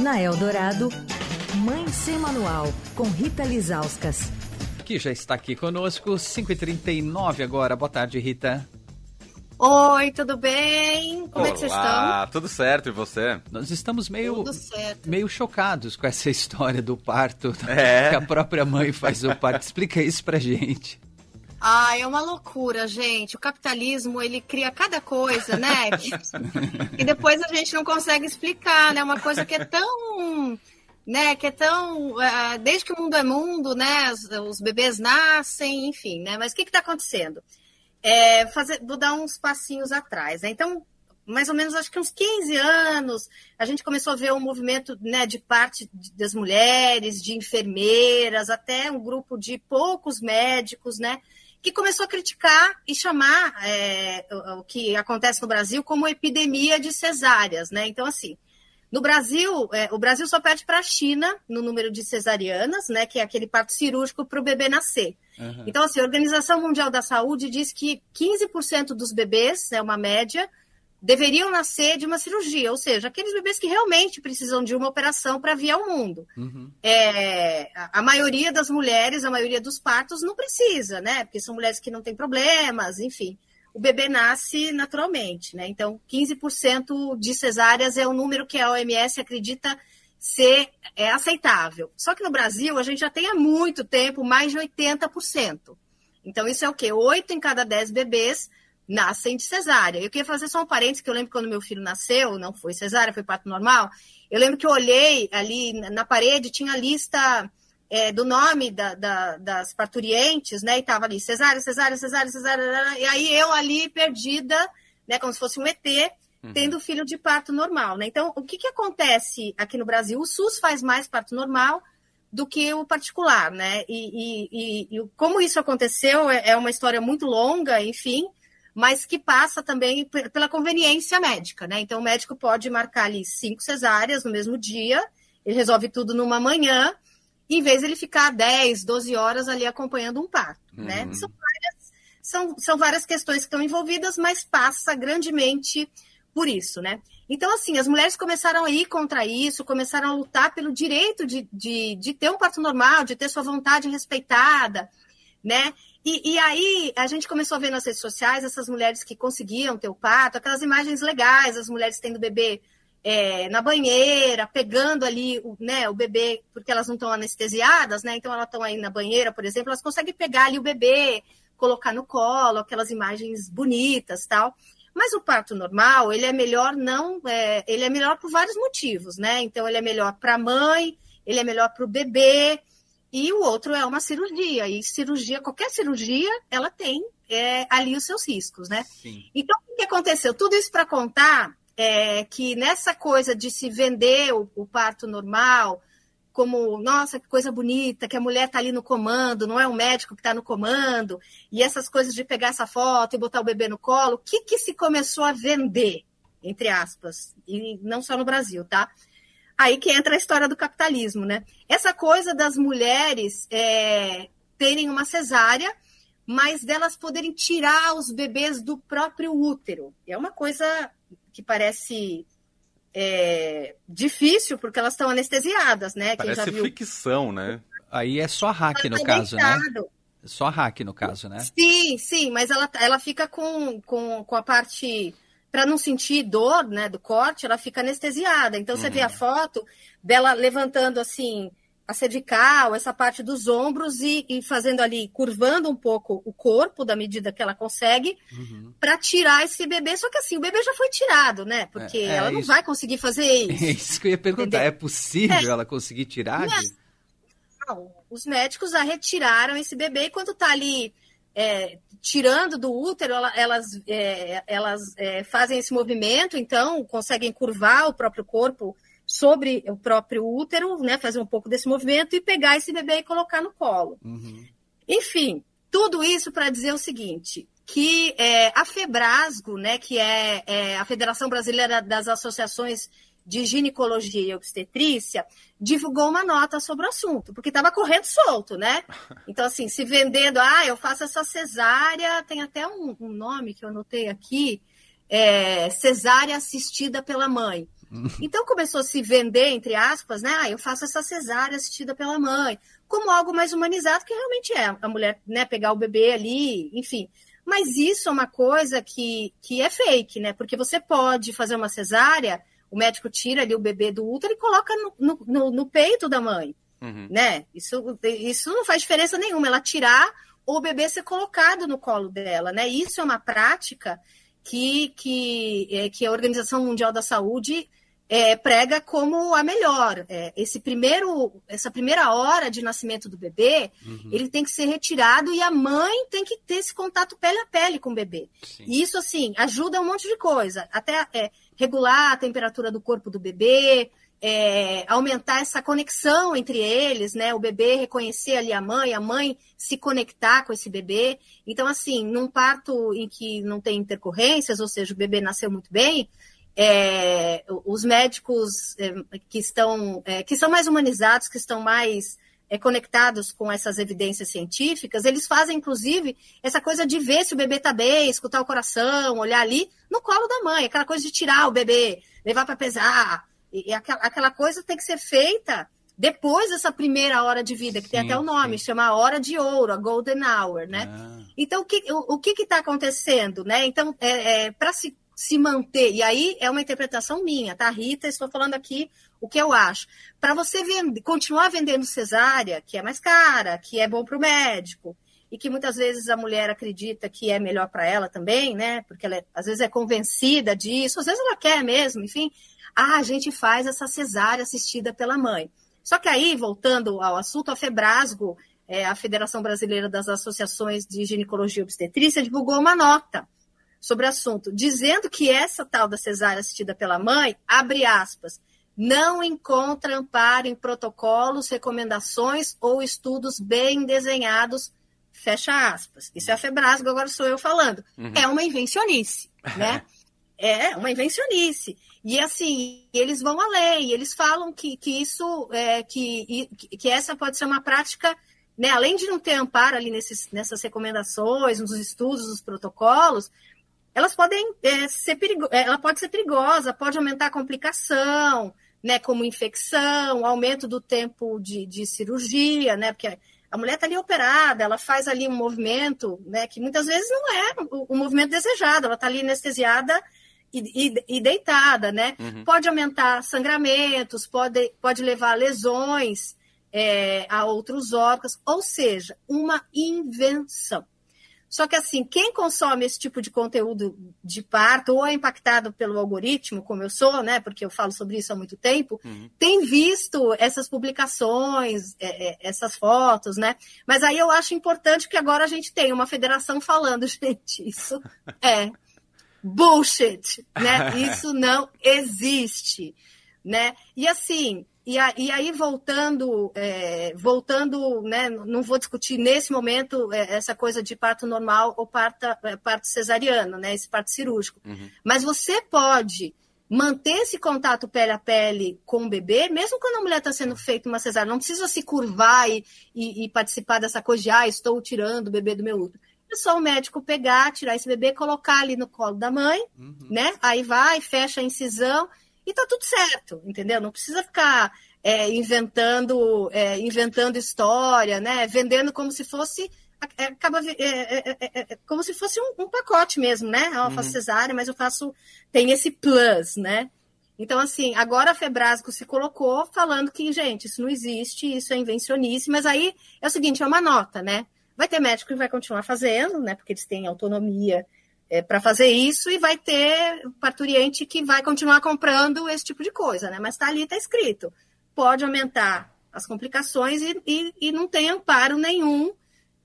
Na Eldorado, Mãe Sem Manual, com Rita Lizauskas. Que já está aqui conosco, 5h39 agora. Boa tarde, Rita. Oi, tudo bem? Como Olá, é que vocês estão? tudo certo, e você? Nós estamos meio, meio chocados com essa história do parto. É. Que a própria mãe faz o parto. Explica isso pra gente. Ah, é uma loucura, gente. O capitalismo, ele cria cada coisa, né? e depois a gente não consegue explicar, né? Uma coisa que é tão... Né, que é tão. ah, desde que o mundo é mundo, né? Os, os bebês nascem, enfim, né? Mas o que está acontecendo? É, fazer, vou dar uns passinhos atrás. Né? Então, mais ou menos, acho que uns 15 anos, a gente começou a ver um movimento né, de parte das mulheres, de enfermeiras, até um grupo de poucos médicos, né? Que começou a criticar e chamar é, o, que acontece no Brasil como epidemia de cesáreas, né? Então, assim, no Brasil, é, o Brasil só perde para a China no número de cesarianas, né? Que é aquele parto cirúrgico para o bebê nascer. Então, assim, a Organização Mundial da Saúde diz que 15% dos bebês, é uma média, deveriam nascer de uma cirurgia, ou seja, aqueles bebês que realmente precisam de uma operação para vir ao mundo. É, a, maioria das mulheres, a maioria dos partos não precisa, né? Porque são mulheres que não têm problemas, enfim. O bebê nasce naturalmente, né? Então, 15% de cesáreas é o número que a OMS acredita ser é, aceitável. Só que no Brasil, a gente já tem há muito tempo mais de 80%. Então, isso é o quê? Oito em cada dez bebês nascem de cesárea. Eu queria fazer só um parênteses, que eu lembro quando meu filho nasceu, não foi cesárea, foi parto normal. Eu lembro que eu olhei ali na parede, tinha a lista é, do nome da- da- das parturientes, né? E tava ali cesárea, cesárea, cesárea, cesárea. E aí eu ali perdida, né? Como se fosse um ET, tendo filho de parto normal, né? Então, o que, que acontece aqui no Brasil? O SUS faz mais parto normal do que o particular, né? E, e- e- e como isso aconteceu é é uma história muito longa, enfim, mas que passa também pe- pela conveniência médica, né? Então, o médico pode marcar ali cinco cesáreas no mesmo dia, ele resolve tudo numa manhã, em vez de ele ficar 10, 12 horas ali acompanhando um parto, né? Uhum. São várias, são, são várias questões que estão envolvidas, mas passa grandemente por isso, né? Então, assim, as mulheres começaram a ir contra isso, começaram a lutar pelo direito de, de, de ter um parto normal, de ter sua vontade respeitada, né? E, e aí a gente começou a ver nas redes sociais essas mulheres que conseguiam ter o parto, aquelas imagens legais, as mulheres tendo bebê é, na banheira, pegando ali o, né, o bebê, porque elas não estão anestesiadas, né? Então elas estão aí na banheira, por exemplo, elas conseguem pegar ali o bebê, colocar no colo, aquelas imagens bonitas tal. Mas o parto normal, ele é melhor não, é, ele é melhor por vários motivos, né? Então ele é melhor para a mãe, ele é melhor para o bebê, e o outro é uma cirurgia. E cirurgia, qualquer cirurgia, ela tem é, ali os seus riscos, né? Sim. Então, o que aconteceu? Tudo isso para contar é, que nessa coisa de se vender o, o parto normal como, nossa, que coisa bonita, que a mulher está ali no comando, não é o médico que está no comando, e essas coisas de pegar essa foto e botar o bebê no colo, o que, que se começou a vender, entre aspas, e não só no Brasil, tá? Aí que entra a história do capitalismo, né? Essa coisa das mulheres é, terem uma cesárea, mas delas poderem tirar os bebês do próprio útero. É uma coisa que parece é, difícil, porque elas estão anestesiadas, né? Quem já Parece viu ficção, né? Aí é só hack no Tá caso, né? deitado. Só hack no caso, né? Sim, sim, mas ela, ela fica com, com, com a parte. Para não sentir dor né, do corte, ela fica anestesiada. Então você vê a foto dela levantando assim a cervical, essa parte dos ombros e, e fazendo ali, curvando um pouco o corpo da medida que ela consegue Uhum. para tirar esse bebê. Só que assim, o bebê já foi tirado, né? Porque É, é ela não isso. vai conseguir fazer É isso. isso que eu ia perguntar. Entendeu? É possível ela conseguir tirar? Não. de- Não, os médicos já retiraram esse bebê e quando tá ali é, tirando do útero, ela- elas, é, elas é, fazem esse movimento, então conseguem curvar o próprio corpo sobre o próprio útero, né? Fazer um pouco desse movimento e pegar esse bebê e colocar no colo. Uhum. Enfim, tudo isso para dizer o seguinte: que é, a Febrasgo, né, que é, é a Federação Brasileira das Associações de Ginecologia e Obstetrícia, divulgou uma nota sobre o assunto, porque estava correndo solto, né? Então, assim, se vendendo, ah, eu faço essa cesárea, tem até um, um nome que eu anotei aqui, é, cesárea assistida pela mãe. Então começou a se vender, entre aspas, né? Ah, eu faço essa cesárea assistida pela mãe, como algo mais humanizado, que realmente é. A mulher né, pegar o bebê ali, enfim. Mas isso é uma coisa que, que é fake, né? Porque você pode fazer uma cesárea, o médico tira ali o bebê do útero e coloca no, no, no peito da mãe. Uhum. Né? Isso, isso não faz diferença nenhuma. Ela tirar ou o bebê ser colocado no colo dela, né? Isso é uma prática que, que, é, que a Organização Mundial da Saúde é, prega como a melhor. É, esse primeiro, essa primeira hora de nascimento do bebê, uhum. ele tem que ser retirado e a mãe tem que ter esse contato pele a pele com o bebê. Sim. E isso, assim, ajuda um monte de coisa. Até é, regular a temperatura do corpo do bebê, é, aumentar essa conexão entre eles, né? O bebê reconhecer ali a mãe, a mãe se conectar com esse bebê. Então, assim, num parto em que não tem intercorrências, ou seja, o bebê nasceu muito bem, é, os médicos é, que estão é, que são mais humanizados, que estão mais é, conectados com essas evidências científicas, eles fazem, inclusive, essa coisa de ver se o bebê está bem, escutar o coração, olhar ali no colo da mãe, aquela coisa de tirar o bebê, levar para pesar, e aquela, aquela coisa tem que ser feita depois dessa primeira hora de vida, que sim, tem até o nome, sim. chama a hora de ouro, a golden hour, né? Ah. Então, o que o, o que está acontecendo, né? Então, é, é para se, se manter, e aí é uma interpretação minha, tá, Rita? Estou falando aqui o que eu acho. Para você continuar vendendo cesárea, que é mais cara, que é bom para o médico, e que muitas vezes a mulher acredita que é melhor para ela também, né? Porque ela é, às vezes é convencida disso, às vezes ela quer mesmo, enfim ah, a gente faz essa cesárea assistida pela mãe. Só que aí, voltando ao assunto, a Febrasgo, é, a Federação Brasileira das Associações de Ginecologia e Obstetrícia, divulgou uma nota sobre o assunto, dizendo que essa tal da cesárea assistida pela mãe, abre aspas, não encontra amparo em protocolos, recomendações ou estudos bem desenhados, fecha aspas. Isso é a Febrasgo, agora sou eu falando. Uhum. É uma invencionice, né? é uma invencionice. E assim, eles vão além, eles falam que, que isso, é, que, que essa pode ser uma prática, né, além de não ter amparo ali nesses, nessas recomendações, nos estudos, nos protocolos, elas podem é, ser perigo, é, ela pode ser perigosa, pode aumentar a complicação, né, como infecção, aumento do tempo de, de cirurgia, né, porque a mulher está ali operada, ela faz ali um movimento, né, que muitas vezes não é o, o movimento desejado, ela está ali anestesiada e, e, e deitada, né? Uhum. Pode aumentar sangramentos, pode, pode levar lesões é, a outros órgãos, ou seja, uma invenção. Só que assim, quem consome esse tipo de conteúdo de parto ou é impactado pelo algoritmo, como eu sou, né? Porque eu falo sobre isso há muito tempo, uhum. tem visto essas publicações, é, é, essas fotos, né? Mas aí eu acho importante que agora a gente tem uma federação falando, gente, isso é bullshit, né? Isso não existe, né? E assim, e, a, e aí voltando, é, voltando, né? Não vou discutir nesse momento é, essa coisa de parto normal ou parto, é, parto cesariano, né? Esse parto cirúrgico. Uhum. Mas você pode manter esse contato pele a pele com o bebê, mesmo quando a mulher está sendo feita uma cesárea, não precisa se curvar e, e, e, participar dessa coisa de, ah, estou tirando o bebê do meu útero. É só o médico pegar, tirar esse bebê, colocar ali no colo da mãe, uhum. né? Aí vai, fecha a incisão e tá tudo certo, entendeu? Não precisa ficar é, inventando, é, inventando história, né? Vendendo como se fosse é, acaba é é, é, é, como se fosse um, um, pacote mesmo, né? Eu faço uhum. cesárea, mas eu faço tem esse plus, né? Então, assim, agora a Febrasco se colocou falando que, gente, isso não existe, isso é invencionice, mas aí é o seguinte, é uma nota, né? Vai ter médico que vai continuar fazendo, né? Porque eles têm autonomia é, para fazer isso, e vai ter parturiente que vai continuar comprando esse tipo de coisa, né? Mas está ali, está escrito. Pode aumentar as complicações e, e, e não tem amparo nenhum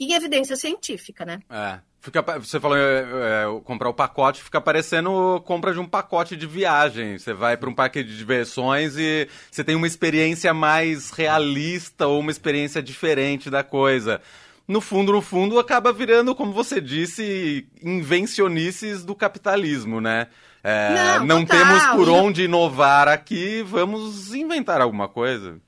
em evidência científica, né? É. Fica, você falou é, é, comprar o pacote, fica parecendo compra de um pacote de viagem. Você vai para um parque de diversões e você tem uma experiência mais realista ou uma experiência diferente da coisa no fundo, no fundo, acaba virando, como você disse, invencionices do capitalismo, né? É, não, não temos por onde inovar aqui, vamos inventar alguma coisa.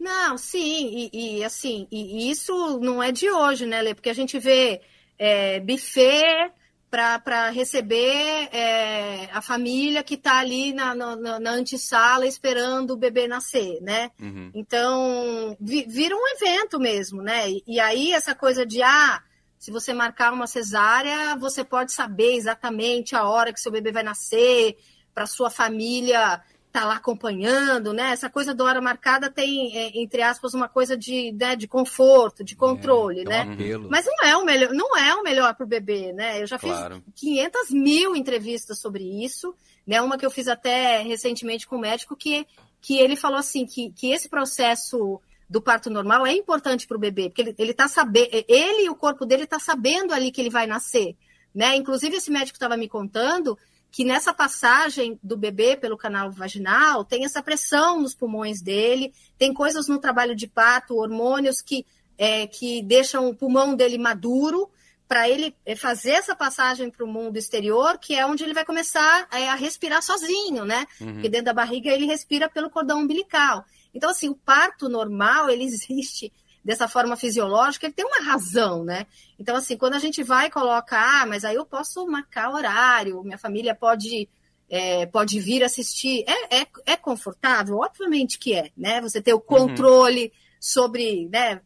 Não, sim, e, e assim, e isso não é de hoje, né, Lê? Porque a gente vê é, buffet para receber é, a família que está ali na, na, na, antessala esperando o bebê nascer, né? Uhum. Então, vi, vira um evento mesmo, né? E, e, aí, essa coisa de, ah, se você marcar uma cesárea, você pode saber exatamente a hora que seu bebê vai nascer, para sua família tá lá acompanhando, né? Essa coisa do hora marcada tem, é, entre aspas, uma coisa de, né, de conforto, de controle, é, né? Um Mas não é o melhor, não é o melhor para o bebê, né? Eu já claro. fiz 500 mil entrevistas sobre isso, né? Uma que eu fiz até recentemente com um médico que, que ele falou assim que, que esse processo do parto normal é importante para o bebê, porque ele, ele tá sabendo, ele e o corpo dele tá sabendo ali que ele vai nascer, né? Inclusive esse médico estava me contando que nessa passagem do bebê pelo canal vaginal tem essa pressão nos pulmões dele, tem coisas no trabalho de parto, hormônios que, é, que deixam o pulmão dele maduro para ele é, fazer essa passagem para o mundo exterior, que é onde ele vai começar é, a respirar sozinho, né? Uhum. Porque dentro da barriga ele respira pelo cordão umbilical. Então, assim, o parto normal, ele existe dessa forma fisiológica, ele tem uma razão, né? Então, assim, quando a gente vai e coloca, ah, mas aí eu posso marcar horário, minha família pode, é, pode vir assistir, é, é, é, confortável? Obviamente que é, né? Você ter o controle uhum. sobre, né?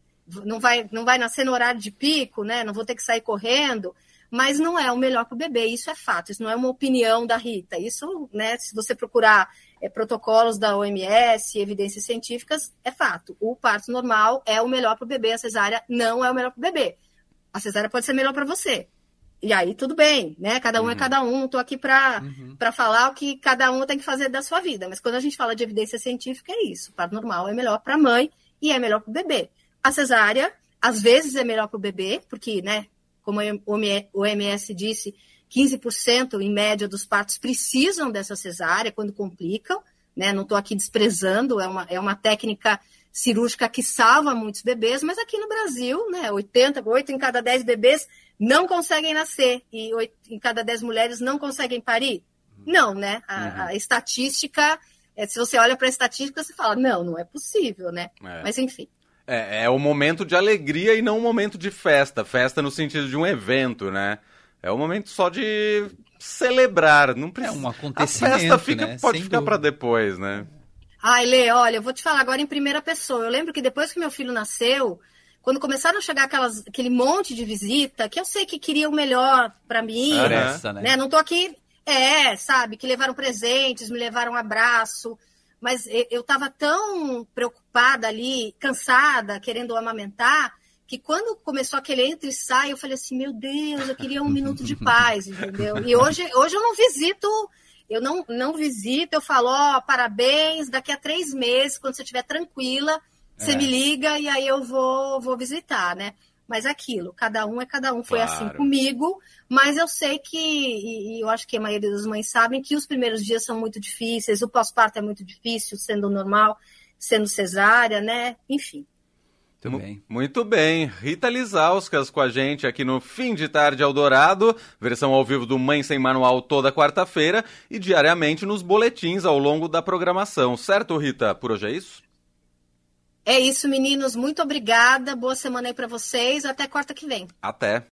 Não vai, não vai nascer no horário de pico, né? Não vou ter que sair correndo, mas não é o melhor para o bebê, isso é fato, isso não é uma opinião da Rita. Isso, né, se você procurar é, protocolos da OMS, evidências científicas, é fato. O parto normal é o melhor para o bebê, a cesárea não é o melhor para o bebê. A cesárea pode ser melhor para você. E aí, tudo bem, né? Cada um é uhum. é cada um. Estou aqui para uhum. falar o que cada um tem que fazer da sua vida. Mas quando a gente fala de evidência científica, é isso. O parto normal é melhor para a mãe e é melhor para o bebê. A cesárea, às vezes, é melhor para o bebê, porque, né, como o OMS disse, 15% em média dos partos precisam dessa cesárea quando complicam, né? Não estou aqui desprezando, é uma, é uma técnica cirúrgica que salva muitos bebês, mas aqui no Brasil, né, 80, 8 em cada 10 bebês não conseguem nascer e 8 em cada 10 mulheres não conseguem parir? Não, né? A, uhum. a estatística, é, se você olha para a estatística, você fala, não, não é possível, né? É. Mas enfim. É, é um momento de alegria e não um momento de festa. Festa no sentido de um evento, né? É um momento só de celebrar, não precisa. É um acontecimento, A festa fica, né? pode Sem ficar para depois, né? Ai, Lê, olha, eu vou te falar agora em primeira pessoa. Eu lembro que depois que meu filho nasceu, quando começaram a chegar aquelas, aquele monte de visita, que eu sei que queria o melhor para mim, Essa, né? né? Não tô aqui, é, sabe, que levaram presentes, me levaram um abraço, mas eu estava tão preocupada ali, cansada, querendo amamentar, que quando começou aquele entra e sai, eu falei assim, meu Deus, eu queria um minuto de paz, entendeu? E hoje, hoje eu não visito, eu não, não visito, eu falo, ó, oh, parabéns, daqui a três meses, quando você estiver tranquila, você é. me liga e aí eu vou, vou visitar, né? Mas é aquilo, cada um é cada um, foi assim claro. assim comigo, mas eu sei que, e, e, eu acho que a maioria das mães sabem que os primeiros dias são muito difíceis, o pós-parto é muito difícil, sendo normal, sendo cesárea, né? Enfim. Muito bem. Muito bem. Rita Lizauskas com a gente aqui no Fim de Tarde Eldorado, versão ao vivo do Mãe Sem Manual toda quarta-feira e diariamente nos boletins ao longo da programação. Certo, Rita? Por hoje é isso? É isso, meninos. Muito obrigada. Boa semana aí para vocês. Até quarta que vem. Até.